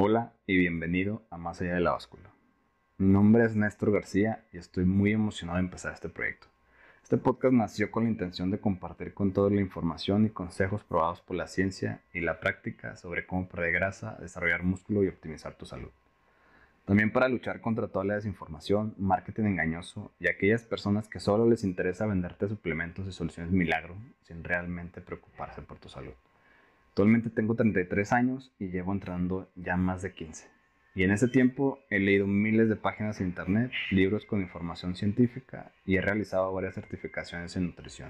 Hola y bienvenido a Más allá de la báscula. Mi nombre es Néstor García y estoy muy emocionado de empezar este proyecto. Este podcast nació con la intención de compartir con toda la información y consejos probados por la ciencia y la práctica sobre cómo perder grasa, desarrollar músculo y optimizar tu salud. También para luchar contra toda la desinformación, marketing engañoso y aquellas personas que solo les interesa venderte suplementos y soluciones milagro sin realmente preocuparse por tu salud. Actualmente tengo 33 años y llevo entrenando ya más de 15. Y en ese tiempo he leído miles de páginas de internet, libros con información científica y he realizado varias certificaciones en nutrición.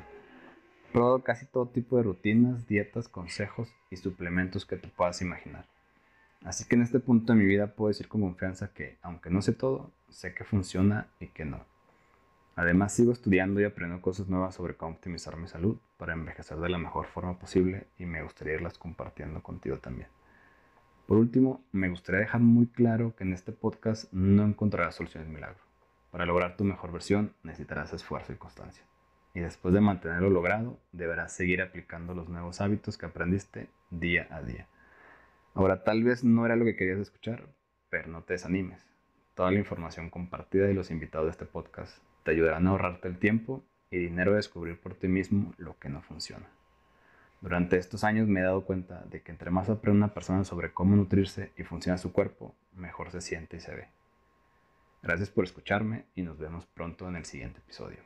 He probado casi todo tipo de rutinas, dietas, consejos y suplementos que te puedas imaginar. Así que en este punto de mi vida puedo decir con confianza que, aunque no sé todo, sé que funciona y que no. Además sigo estudiando y aprendiendo cosas nuevas sobre cómo optimizar mi salud para envejecer de la mejor forma posible y me gustaría irlas compartiendo contigo también. Por último, me gustaría dejar muy claro que en este podcast no encontrarás soluciones milagro. Para lograr tu mejor versión necesitarás esfuerzo y constancia. Y después de mantenerlo logrado, deberás seguir aplicando los nuevos hábitos que aprendiste día a día. Ahora, tal vez no era lo que querías escuchar, pero no te desanimes. Toda la información compartida y los invitados de este podcast te ayudarán a ahorrarte el tiempo y dinero de descubrir por ti mismo lo que no funciona. Durante estos años me he dado cuenta de que entre más aprende una persona sobre cómo nutrirse y funciona su cuerpo, mejor se siente y se ve. Gracias por escucharme y nos vemos pronto en el siguiente episodio.